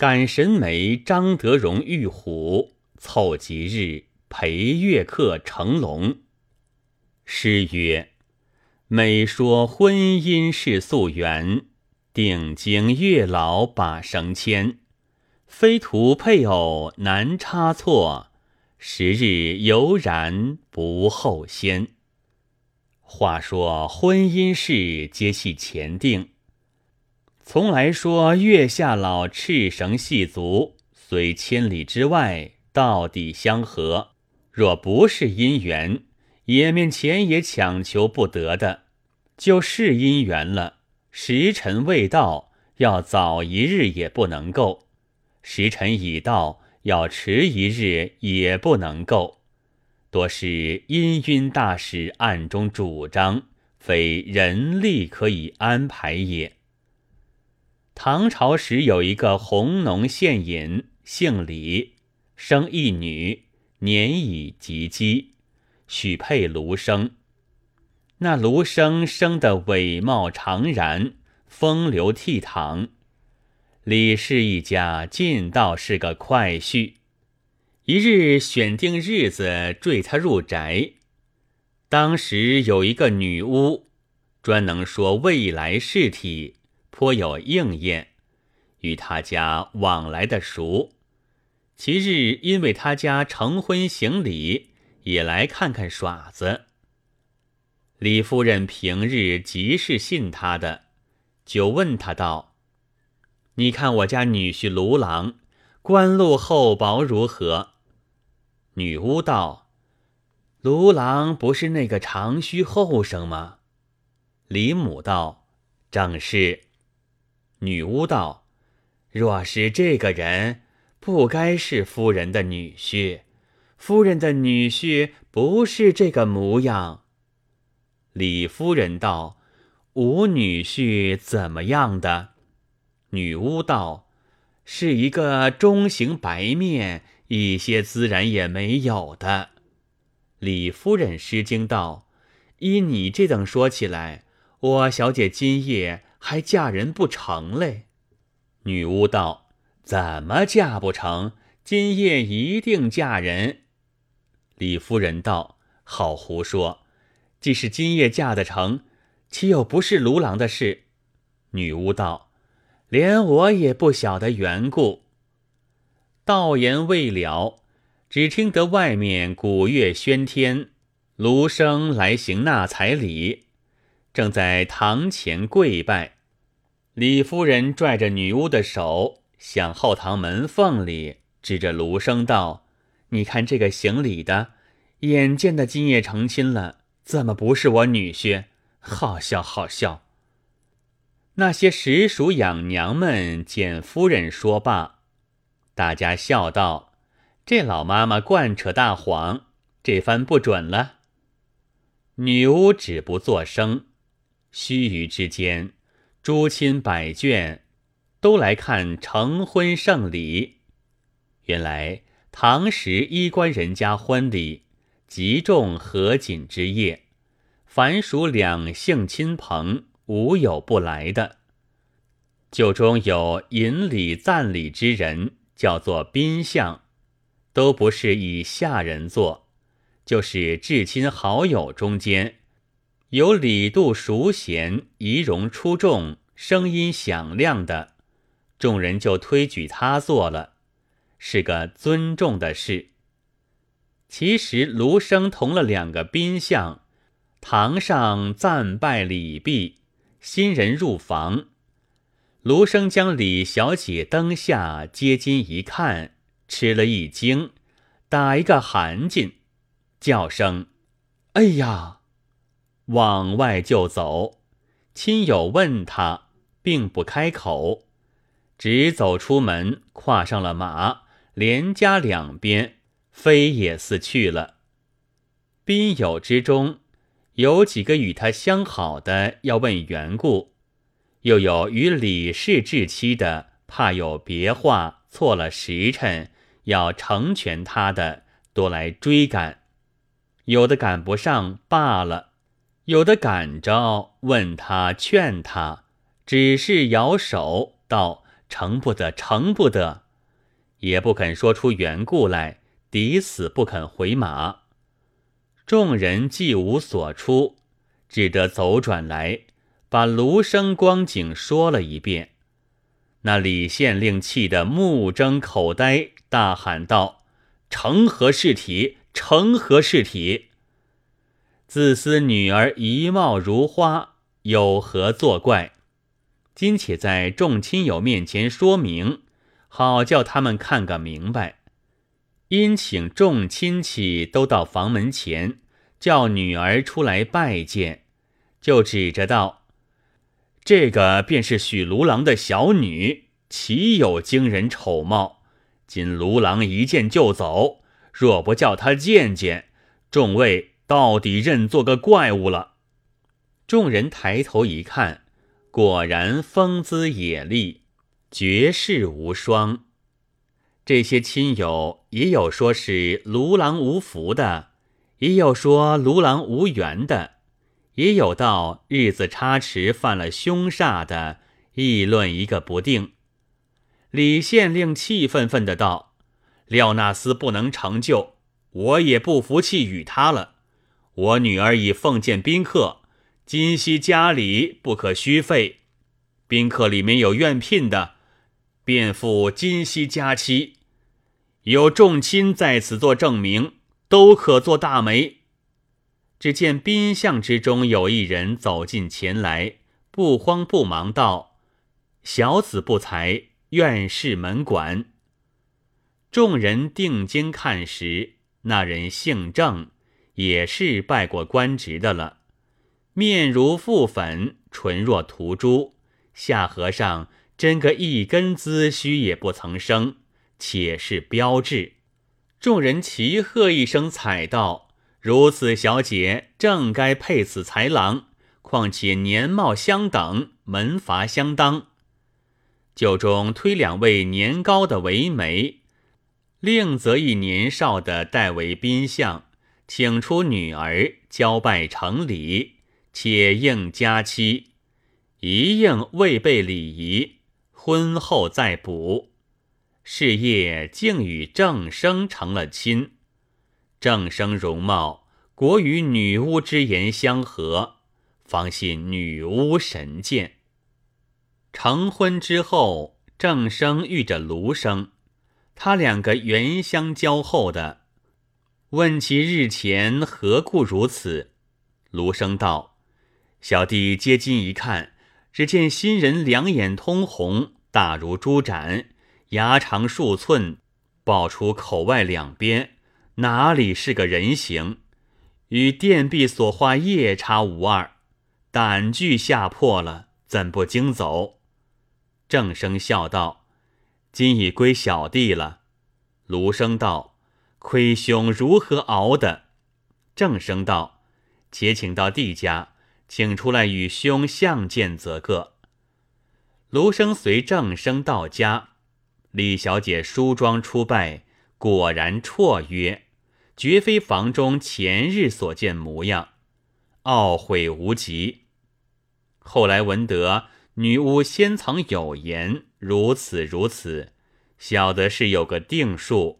感神媒张德荣玉虎，凑吉日陪月客成龙。诗曰：“每说婚姻是夙缘，定经月老把绳牵。非图配偶难差错，时日犹然不后先。”话说婚姻事皆系前定，从来说月下老赤绳系足，虽千里之外，到底相合。若不是姻缘，也面前也强求不得的。就是姻缘了，时辰未到，要早一日也不能够；时辰已到，要迟一日也不能够。多是阴晕大使暗中主张，非人力可以安排也。唐朝时有一个弘农县尹，姓李，生一女，年已及笄，许配卢生。那卢生生得伟貌长然，风流倜傥。李氏一家尽道是个快婿。一日选定日子，坠他入宅。当时有一个女巫，专能说未来事体，颇有应验，与他家往来的熟。其日因为他家成婚行礼，也来看看耍子。李夫人平日极是信他的，就问他道：“你看我家女婿卢郎，官禄厚薄如何？”女巫道：“卢郎不是那个长须后生吗？”李母道：“正是。”女巫道：“若是这个人，不该是夫人的女婿。夫人的女婿不是这个模样。”李夫人道：“吾女婿怎么样的？”女巫道：“是一个中型白面。”一些孜然也没有的。李夫人失惊道：“依你这等说起来，我小姐今夜还嫁人不成嘞？”女巫道：“怎么嫁不成？今夜一定嫁人。”李夫人道：“好胡说！既是今夜嫁得成，岂有不是卢郎的事？”女巫道：“连我也不晓得缘故。”道言未了，只听得外面鼓乐喧天，卢生来行纳彩礼，正在堂前跪拜。李夫人拽着女巫的手，向后堂门缝里指着卢生道：“你看这个行礼的，眼见的今夜成亲了，怎么不是我女婿？好笑，好笑！”那些实属养娘们见夫人说罢。大家笑道：“这老妈妈惯扯大谎，这番不准了。”女巫止不作声。须臾之间，诸亲百眷都来看成婚盛礼。原来唐时衣冠人家婚礼极重合卺之夜，凡属两姓亲朋，无有不来的。酒中有引礼赞礼之人。叫做宾相，都不是以下人做，就是至亲好友中间有李杜熟贤、仪容出众、声音响亮的，众人就推举他做了，是个尊重的事。其实卢生同了两个宾相，堂上赞拜礼毕，新人入房。卢生将李小姐灯下接襟一看，吃了一惊，打一个寒噤，叫声：“哎呀！”往外就走。亲友问他，并不开口，只走出门，跨上了马，连家两边飞也似去了。宾友之中，有几个与他相好的，要问缘故。又有与李氏至期的，怕有别话错了时辰，要成全他的，多来追赶。有的赶不上罢了，有的赶着问他劝他，只是摇手道：“成不得，成不得，也不肯说出缘故来，抵死不肯回马。众人既无所出，只得走转来，把卢生光景说了一遍。那李县令气得目睁口呆，大喊道：“成何事体？成何事体？自私女儿一貌如花，有何作怪？今且在众亲友面前说明，好叫他们看个明白。”因请众亲戚都到房门前，叫女儿出来拜见，就指着道：“这个便是许卢郎的小女，岂有惊人丑貌？今卢郎一见就走，若不叫他见见，众位到底认作个怪物了。”众人抬头一看，果然风姿野丽，绝世无双。这些亲友也有说是卢郎无福的，也有说卢郎无缘的，也有道日子差迟犯了凶煞的，议论一个不定。李县令气愤愤的道：“廖纳斯不能成就，我也不服气与他了。我女儿已奉见宾客，今夕家里不可虚费。宾客里面有愿聘的，便付今夕佳期。”有众亲在此做证明，都可做大媒。只见宾相之中有一人走近前来，不慌不忙道：“小子不才，愿试门管。”众人定睛看时，那人姓郑，也是拜过官职的了，面如覆粉，唇若涂朱，下颌上真个一根髭须也不曾生。且是标志，众人齐喝一声，彩道：“如此小姐正该配此才郎，况且年貌相等，门阀相当。”酒中推两位年高的为媒，另择一年少的代为宾相，请出女儿交拜成礼，且应佳期，一应未备礼仪，婚后再补。事业竟与郑生成了亲，郑生容貌果与女巫之言相合，方信女巫神见。成婚之后，郑生遇着卢生，他两个原相交厚的，问其日前何故如此，卢生道：“小弟接近一看，只见新人两眼通红，大如猪盏。”牙长数寸，爆出口外两边，哪里是个人形？与殿壁所画夜叉无二，胆惧吓破了，怎不惊走？郑生笑道：“今已归小弟了。”卢生道：“亏兄如何熬的？”郑生道：“且请到弟家，请出来与兄相见则个。”卢生随郑生到家。李小姐梳妆出拜，果然绰约，绝非房中前日所见模样，懊悔无极。后来闻得女巫先曾有言，如此如此，晓得是有个定数，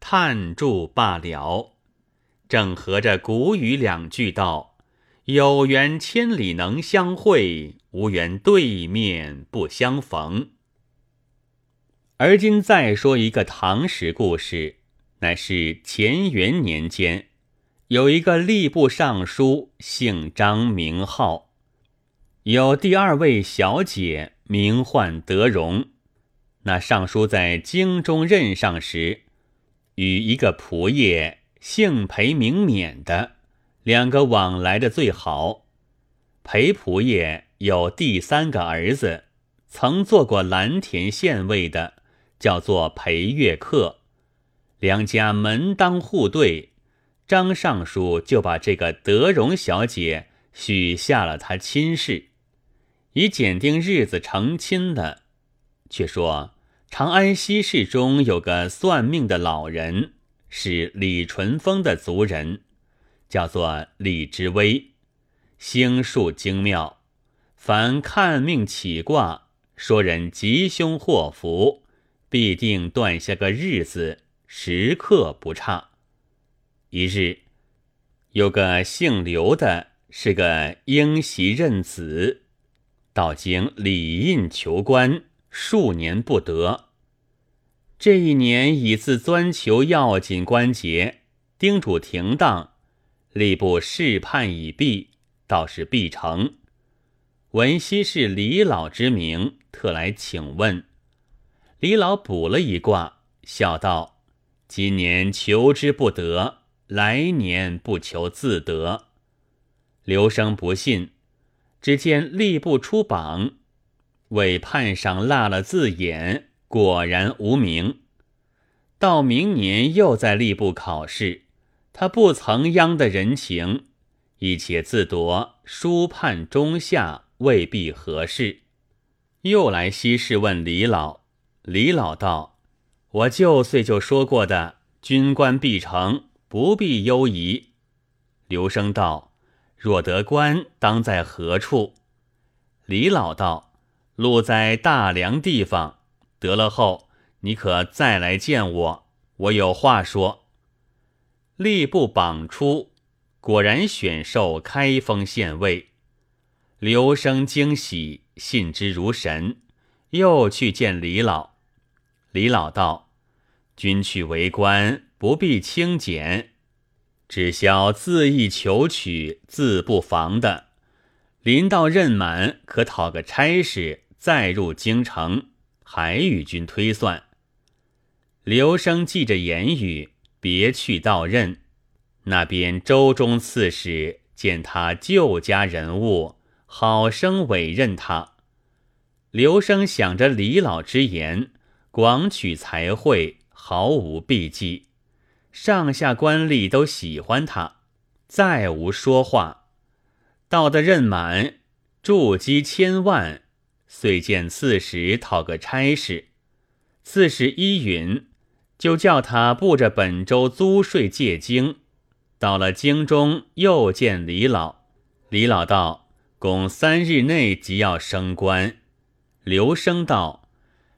叹住罢了。正合着古语两句道：“有缘千里能相会，无缘对面不相逢。”而今再说一个唐史故事，乃是乾元年间，有一个吏部尚书，姓张名浩，有第二位小姐，名唤德容。那尚书在京中任上时，与一个仆业姓裴名勉的两个往来的最好。裴仆业有第三个儿子，曾做过蓝田县尉的。叫做裴月客，两家门当户对，张尚书就把这个德容小姐许下了他亲事，以检定日子成亲的。却说长安西市中有个算命的老人，是李淳风的族人，叫做李之微，星术精妙，凡看命起卦，说人吉凶祸福，必定断下个日子，时刻不差。一日，有个姓刘的，是个应袭任子，到京礼印求官，数年不得。这一年已自钻求要紧关节，叮嘱停当，吏部试判已毕，倒是必成。闻悉是李老之名，特来请问。李老卜了一卦，笑道：“今年求之不得，来年不求自得。”刘生不信，只见吏部出榜，委判上落了字眼，果然无名。到明年又在吏部考试，他不曾央的人情，一且自夺书判中下。未必合适。又来西市问李老，李老道：“我旧岁就说过的，军官必成，不必忧疑。”刘生道：“若得官，当在何处？”李老道：“路在大梁地方，得了后，你可再来见我，我有话说。”吏部榜出，果然选授开封县尉。刘生惊喜，信之如神，又去见李老。李老道：“君去为官，不必轻简，只消自意求取，自不妨的。临到任满，可讨个差事，再入京城，还与君推算。”刘生记着言语，别去到任。那边周中刺史见他旧家人物。好生委任他。刘生想着李老之言，广取才会，毫无避忌，上下官吏都喜欢他，再无说话。到的任满，筑基千万，遂见刺史讨个差事。刺史依允，就叫他布着本州租税借京。到了京中，又见李老。李老道。共三日内即要升官，刘生道：“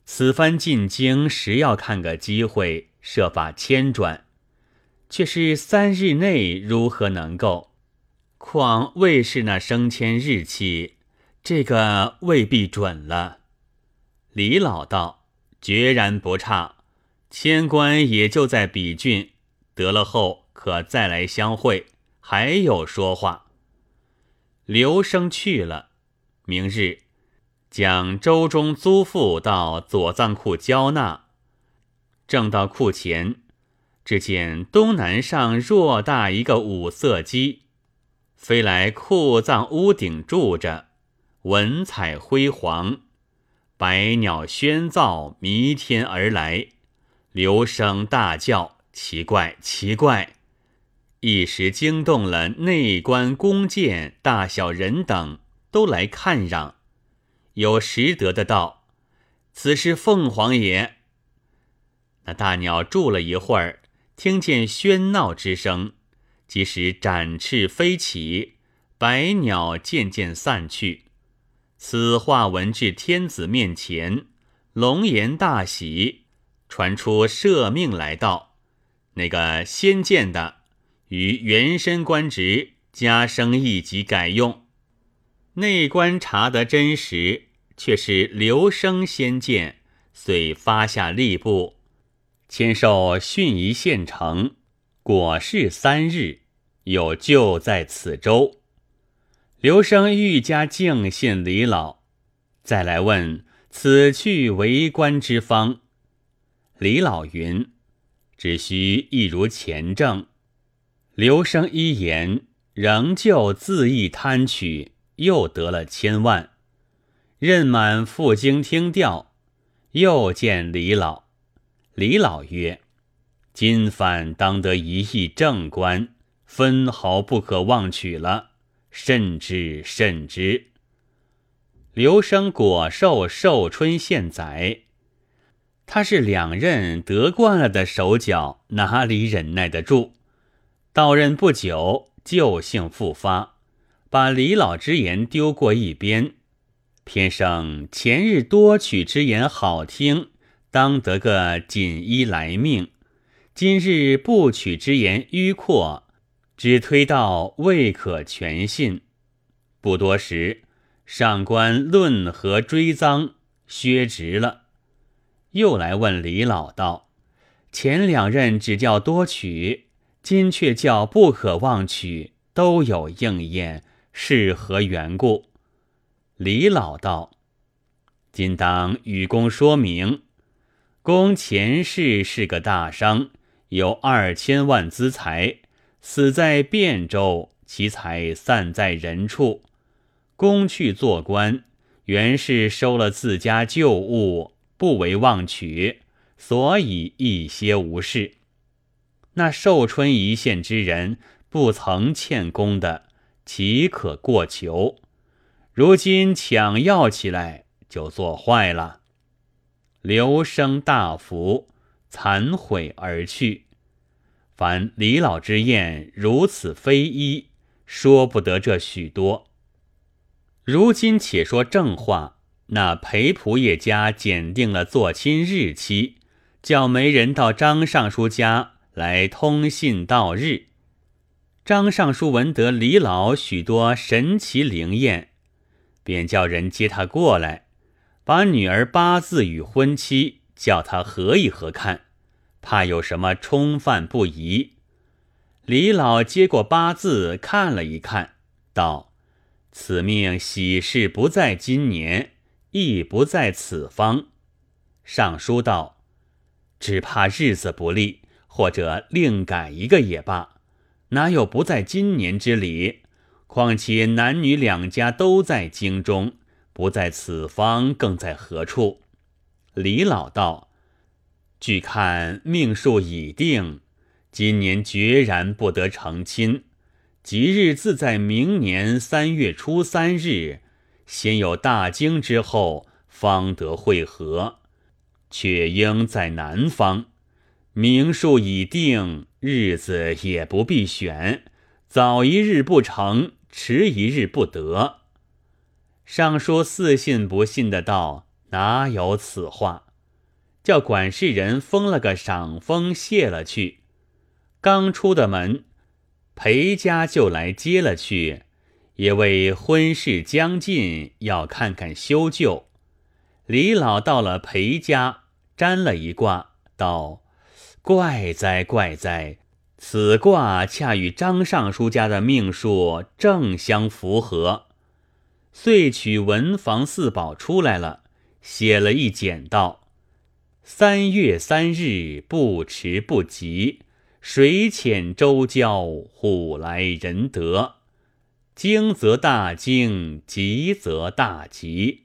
此番进京，实要看个机会，设法迁转。却是三日内如何能够？况未是那升迁日期，这个未必准了。”李老道：“决然不差，迁官也就在比郡，得了后可再来相会，还有说话。”刘生去了，明日将周中租赋到左藏库交纳。正到库前，只见东南上偌大一个五色鸡，飞来库藏屋顶住着，文采辉煌，百鸟喧噪，弥天而来。刘生大叫：“奇怪，奇怪！”一时惊动了内官、弓箭、大小人等，都来看让。有识得的道：“此是凤凰也。”那大鸟住了一会儿，听见喧闹之声，即时展翅飞起，百鸟渐渐散去。此话闻至天子面前，龙颜大喜，传出赦命来道：“那个先见的。”于原身官职加升一级改用，内官查得真实，却是刘生先见，遂发下吏部，签授训仪县城，果是三日，有就在此州。刘生愈加敬信李老，再来问此去为官之方。李老云：只需一如前证。刘生一言，仍旧自意贪取，又得了千万。任满赴京听调，又见李老。李老曰：“今番当得一亿正官，分毫不可忘取了，慎之慎之。”刘生果受寿春县宰，他是两任得惯了的手脚，哪里忍耐得住？到任不久，旧性复发，把李老之言丢过一边，偏生前日多取之言好听，当得个锦衣来命；今日不取之言迂阔，只推到未可全信。不多时，上官论和追赃，削职了。又来问李老道：“前两任只叫多取，今却叫不可忘取，都有应验，是何缘故？”李老道：“今当与公说明，公前世是个大商，有二千万资财，死在汴州，其财散在人处。公去做官，原是收了自家旧物。”不为忘取，所以一些无事。那寿春一线之人，不曾欠公的，岂可过求？如今抢要起来，就做坏了。刘生大福，惭悔而去。凡李老之言，如此非一，说不得这许多。如今且说正话。那裴仆业家检定了做亲日期，叫媒人到张尚书家来通信到日。张尚书闻得李老许多神奇灵验，便叫人接他过来，把女儿八字与婚期叫他合一合看，怕有什么冲犯不宜。李老接过八字看了一看，道：“此命喜事不在今年。”亦不在此方。尚书道：“只怕日子不利，或者另改一个也罢。哪有不在今年之理？况且男女两家都在京中，不在此方，更在何处？”李老道：“据看命数已定，今年决然不得成亲。吉日自在明年三月初三日。”先有大惊之后，方得会合，却应在南方。名数已定，日子也不必选，早一日不成，迟一日不得。尚书似信不信的道：“哪有此话？”叫管事人封了个赏封，谢了去。刚出的门，裴家就来接了去。也为婚事将近，要看看修旧。李老到了裴家，占了一卦，道：“怪哉怪哉！此卦恰与张尚书家的命数正相符合。”遂取文房四宝出来了，写了一简道：“三月三日，不迟不急，水浅舟交，虎来人得。”惊则大惊，急则大急。